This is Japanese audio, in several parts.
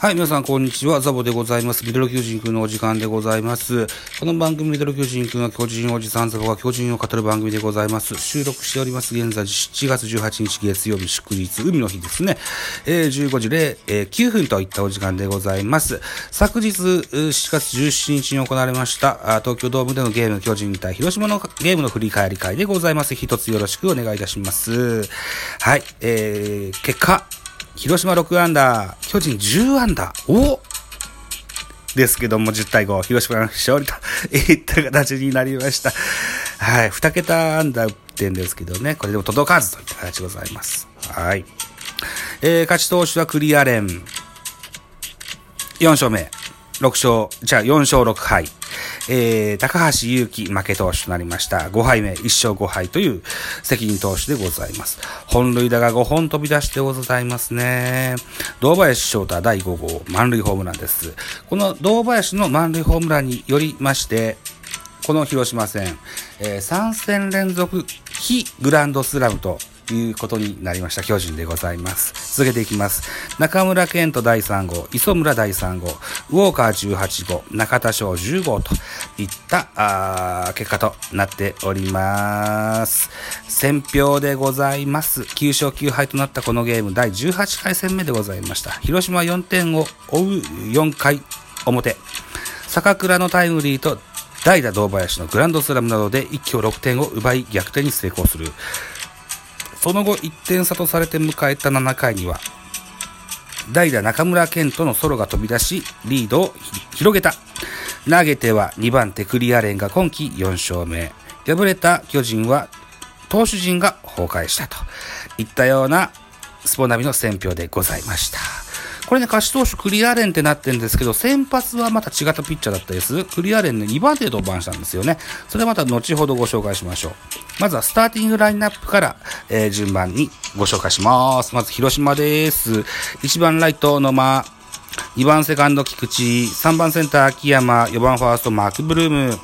はい、皆さん、こんにちは。ザボでございます。ミドル巨人くんのお時間でございます。この番組、ミドル巨人くんは巨人おじさんザボが巨人を語る番組でございます。収録しております。現在、7月18日月曜日祝日、海の日ですね。えー、15時0、えー9分といったお時間でございます。昨日、7月17日に行われました、東京ドームでのゲーム、巨人対広島のゲームの振り返り会でございます。一つよろしくお願いいたします。はい、えー、結果、広島6アンダー、巨人10アンダー。おですけども、10対5、広島の勝利と いった形になりました。はい。2桁アンダー打ってんですけどね、これでも届かずといった形でございます。はい。えー、勝ち投手はクリアレン。4勝目。6勝、じゃあ4勝6敗。えー、高橋祐希負け投手となりました。5敗目、1勝5敗という責任投手でございます。本塁打が5本飛び出してございますね。堂林翔太第5号満塁ホームランです。この堂林の満塁ホームランによりまして、この広島戦、えー3戦連続非グランドスラムということになりました巨人でございます。続けていきます。中村健人第3号、磯村第3号、ウォーカー18号、中田翔10号といったあ結果となっております。選票でございます。9勝9敗となったこのゲーム第18回戦目でございました。広島4点を追う4回表。坂倉のタイムリーと代打堂林のグランドスラムなどで一挙6点を奪い逆転に成功する。その後1点差とされて迎えた7回には、代打中村健人のソロが飛び出し、リードを広げた。投げては2番手クリアレンが今季4勝目。敗れた巨人は投手陣が崩壊したといったようなスポナビの選評でございました。これね、勝ち投手クリアレンってなってるんですけど、先発はまた違ったピッチャーだったです。クリアレンね、2番手で登板したんですよね。それはまた後ほどご紹介しましょう。まずはスターティングラインナップから、えー順番にご紹介します。まず広島です。1番ライト野間、2番セカンド菊池、3番センター秋山、4番ファーストマークブルーム、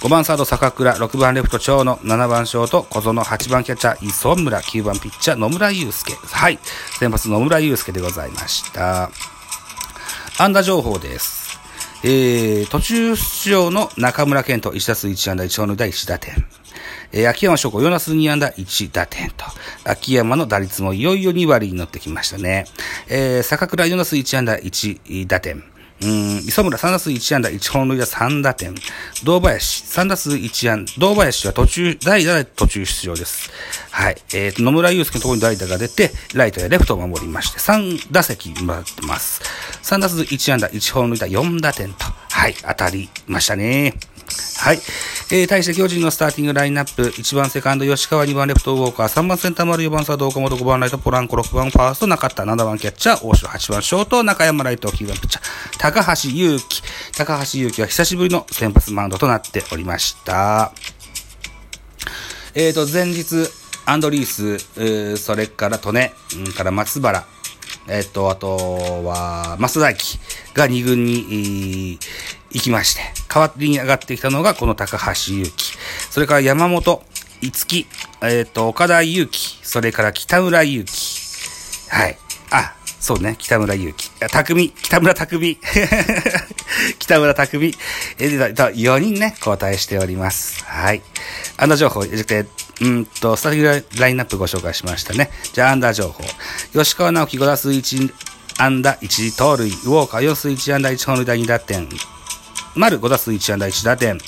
5番サード坂倉、6番レフト長野、7番ショート小園、8番キャッチャー磯村、9番ピッチャー野村祐介。はい。先発野村祐介でございました。安打情報です。えー、途中出場の中村健人、1打数1安打1本塁打1打点。えー、秋山翔子、4打数2安打1打点と。秋山の打率もいよいよ2割に乗ってきましたね。えー、坂倉4打数1安打1打点。うん、磯村3打数1安打1本塁打3打点。堂林3打数1安打。堂林は途中、代打で途中出場です。はい。えーと、野村祐介のところに代打が出て、ライトやレフトを守りまして、3打席もらってます。3打数1安打1本塁打4打点と。はい。当たりましたね。はい。えー、対して巨人のスターティングラインナップ、1番セカンド吉川、2番レフトウォーカー、3番センター丸、4番サード岡本、5番ライトポランコ、6番ファースト中田、7番キャッチャー大城、8番ショート中山ライト、9番ピッチャー。高橋祐希。高橋祐希は久しぶりの先発マウンドとなっておりました。えーと、前日、アンドリース、ーそれから利根、うんから松原、えっ、と、あとは、増大輝が2軍に、えー行きまして、代わりに上がってきたのがこの高橋祐希。それから山本、五木、えっ、と、岡田祐希、それから北村祐希。はい。あ、そうね、北村祐希。あ匠、北村匠。北村匠。えー、でだ4人ね、交代しております。はい。アンダー情報、えーうんと、スターティングラインナップご紹介しましたね。じゃあ、アンダー情報。吉川直樹5打数1安打1盗塁。ウォーカー4打数1安打1本塁打2打点。丸5打数1安打1打点。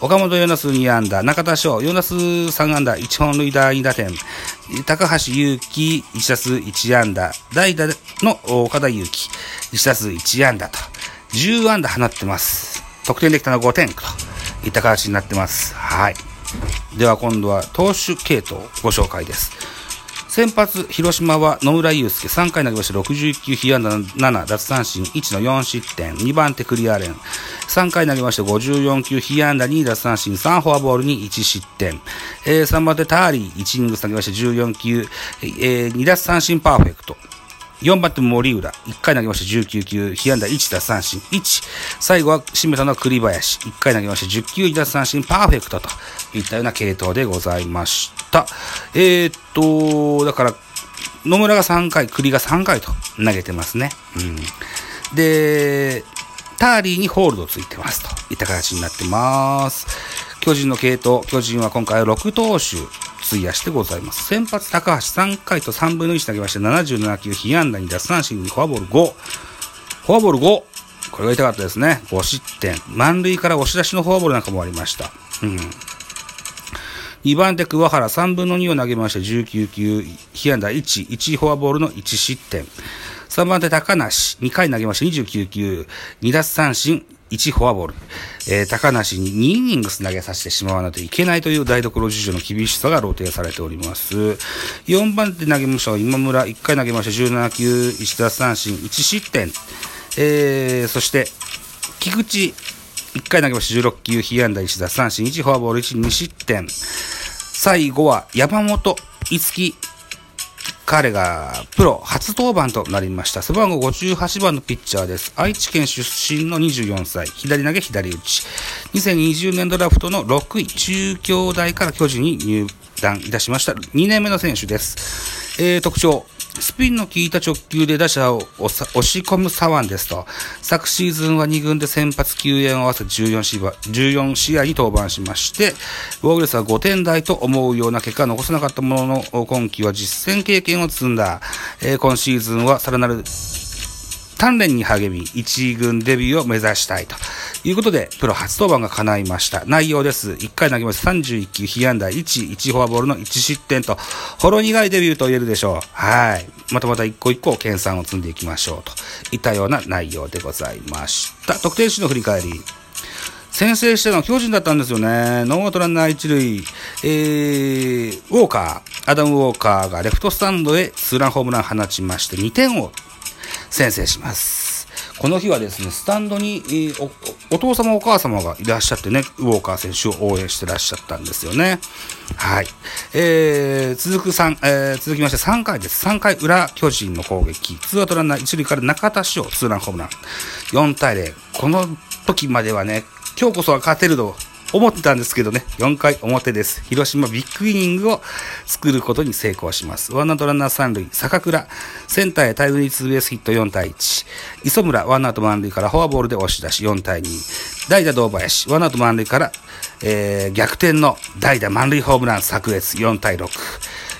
岡本4打数2安打。中田翔4打数3安打1本塁打2打点。高橋祐希1打数1安打。代打の岡田祐希1打数1安打と。10安打放ってます。得点できたのは5点といった形になってます。はい。では今度は投手系統ご紹介です。先発、広島は野村祐介、3回投げまして61球、被安打7、奪三振1の4失点、2番手クリアレン、3回投げまして54球、被安打2、奪三振3、フォアボールに1失点、えー3番手ターリー、1イニング投げまして14球、えー2奪三振パーフェクト、4番手森浦、1回投げまして19球、被安打1奪三振1。最後は締めたのは栗林、1回投げまして10球、1奪三振パーフェクトといったような系統でございました。えー、っと、だから、野村が3回、栗が3回と投げてますね。うん。で、ターリーにホールドついてますといった形になってます。巨人の系統、巨人は今回は6投手費やしてございます。先発高橋3回と3分の1投げまして77球、被安打に奪三振にフォアボール5。フォアボール5。これが痛かったですね。5失点。満塁から押し出しのフォアボールなんかもありました。うん。2番手、桑原3分の2を投げまして19球、被安打1、1フォアボールの1失点。3番手、高梨、2回投げまして29球、2奪三振、1フォアボール。えー、高梨に2イニングス投げさせてしまわないといけないという台所事情の厳しさが露呈されております。4番手投げました今村、1回投げました17球、1奪三振、1失点。えー、そして、菊池、1回投げました16球、被安打1奪三振、1フォアボール、1、2失点。最後は山本、五木、彼がプロ初登板となりました。背番号58番のピッチャーです。愛知県出身の24歳。左投げ左打ち。2020年ドラフトの6位、中京大から巨人に入団いたしました。2年目の選手です。えー、特徴。スピンの効いた直球で打者を押し込む左腕ですと、昨シーズンは2軍で先発救援を合わせ14試合 ,14 試合に登板しまして、防御率は5点台と思うような結果を残せなかったものの、今季は実戦経験を積んだ、えー、今シーズンはさらなる鍛錬に励み、1軍デビューを目指したいと。ということで、プロ初登板が叶いました。内容です。1回投げます。31球、被安打1、1フォアボールの1失点と、ほろ苦いデビューと言えるでしょう。はい。またまた一個一個研鑽を積んでいきましょう。といったような内容でございました。得点手の振り返り。先制したのは巨人だったんですよね。ノーアウトランナー一塁、えー、ウォーカー、アダム・ウォーカーがレフトスタンドへツーランホームラン放ちまして2点を先制します。この日はですね、スタンドに、えー、お父様お母様がいらっしゃってね、ウォーカー選手を応援してらっしゃったんですよね。はい。えー、続く3、えー、続きまして3回です。3回裏、巨人の攻撃。ツーアウトランナー1塁から中田翔、ツーランホームラン。4対0。この時まではね、今日こそは勝てると思ってたんですけどね、4回表です。広島ビッグイニングを作ることに成功します。ワンアウトランナー3塁、坂倉、センターへタイムリーツーベースヒット4対1。磯村、ワンアウト満塁からフォアボールで押し出し4対2。代打堂林、ワンアウト満塁から、えー、逆転の代打満塁ホームラン炸裂4対6。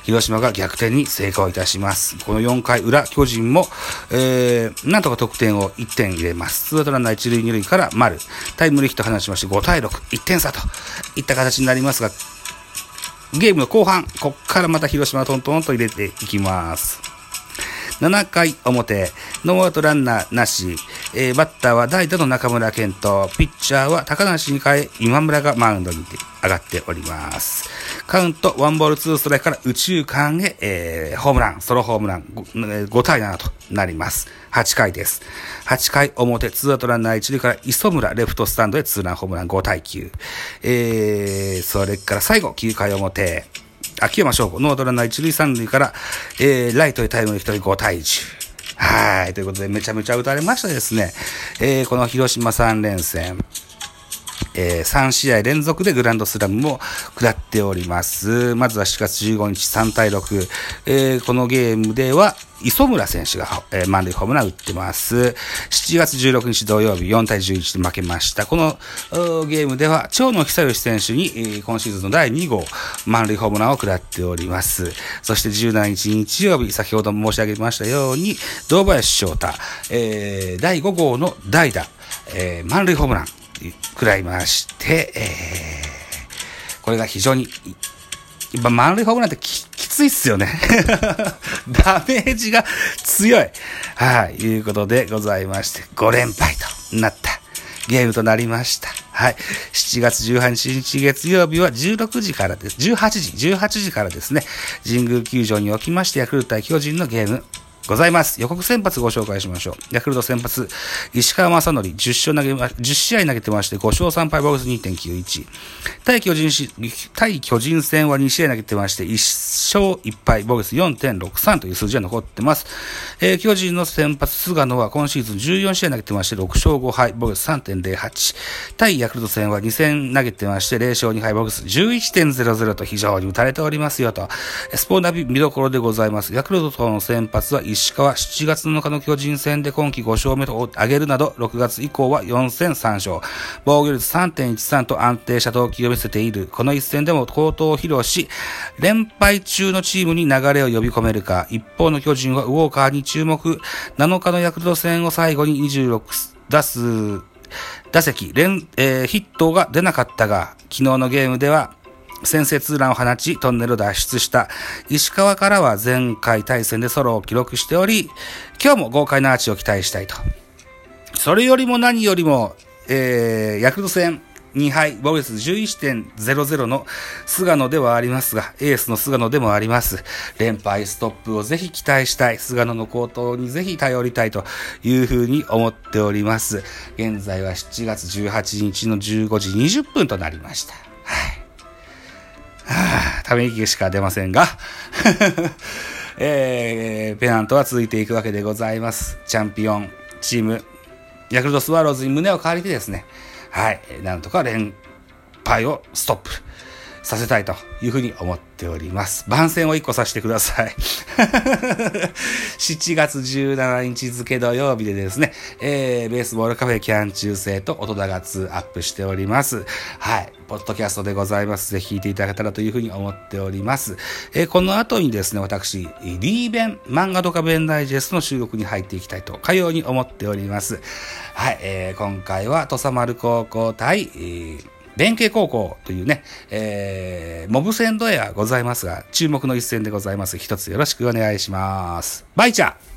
広島が逆転に成功いたします。この4回裏、巨人も、えー、なんとか得点を1点入れます。ツーアウトランナー1塁2塁から丸、タイムリーヒット放ちまして5対6、1点差といった形になりますが、ゲームの後半、こっからまた広島トントンと入れていきます。7回表、ノーアウトランナーなし、えー、バッターは代打の中村健人、ピッチャーは高梨に変え、今村がマウンドに上がっております。カウント、ワンボールツーストライクから宇宙間へ、えー、ホームラン、ソロホームラン 5, 5対7となります。8回です。8回表、ツーアウトランナー1塁から磯村、レフトスタンドへツーランホームラン5対9。えー、それから最後、9回表、秋山翔吾、ノートランナー一塁三塁から、えー、ライトへタイムリー一人5対10。はい。ということで、めちゃめちゃ打たれましたですね。えー、この広島3連戦。えー、3試合連続でグランドスラムも下っております。まずは4月15日3対6。えー、このゲームでは、磯村選手が、えー、満塁ホームラン打ってます。7月16日土曜日4対11で負けました。このゲームでは、長野久義選手に、えー、今シーズンの第2号満塁ホームランを下っております。そして17日日曜日、先ほど申し上げましたように、堂林翔太、えー、第5号の代打、えー、満塁ホームラン、食らいまして、えー、これが非常に、今、満塁ホームランってききついっすよね。ダメージが強い。はい、いうことでございまして、5連敗となったゲームとなりました。はい。7月18日月曜日は16時からです。18時、18時からですね、神宮球場におきまして、ヤクルト対巨人のゲーム、ございます。予告先発ご紹介しましょう。ヤクルト先発、石川正則、10勝投げま、10試合投げてまして、5勝3敗、ボグス2.91。対巨人し、対巨人戦は2試合投げてまして、1勝1敗、ボグス4.63という数字が残ってます。えー、巨人の先発、菅野は今シーズン14試合投げてまして、6勝5敗、ボグス3.08。対ヤクルト戦は2戦投げてまして、0勝2敗、ボグス11.00と非常に打たれておりますよと。スポーナビ見どころでございます。ヤクルトの先発は石川7月7日の巨人戦で今季5勝目を挙げるなど、6月以降は4戦3勝。防御率3.13と安定した投球を見せている。この一戦でも高騰を披露し、連敗中のチームに流れを呼び込めるか。一方の巨人はウォーカーに注目。7日のヤクルト戦を最後に26打数、打席、連、えー、ヒットが出なかったが、昨日のゲームでは、先制ツーランを放ち、トンネルを脱出した石川からは前回対戦でソロを記録しており、今日も豪快なアーチを期待したいと。それよりも何よりも、えー、ヤクルト戦2敗、防御率11.00の菅野ではありますが、エースの菅野でもあります。連敗ストップをぜひ期待したい。菅野の高騰にぜひ頼りたいというふうに思っております。現在は7月18日の15時20分となりました。は。あ、ため息しか出ませんが、えー、ペナントは続いていくわけでございます。チャンピオンチーム、ヤクルトスワローズに胸を借りてですね、はい、なんとか連敗をストップさせたいというふうに思っております。番宣を1個させてください。7月17日付土曜日でですね、えー、ベースボールカフェキャン中世と音高が2アップしております。はい。ポッドキャストでございます。ぜひ聞いていただけたらというふうに思っております。えー、この後にですね、私、リーベン、漫画とか弁ダイジェストの収録に入っていきたいと、かように思っております。はい。えー、今回は土佐丸高校対、えー弁慶高校というね、えー、モブ戦ドエアございますが、注目の一戦でございます。一つよろしくお願いします。バイチャー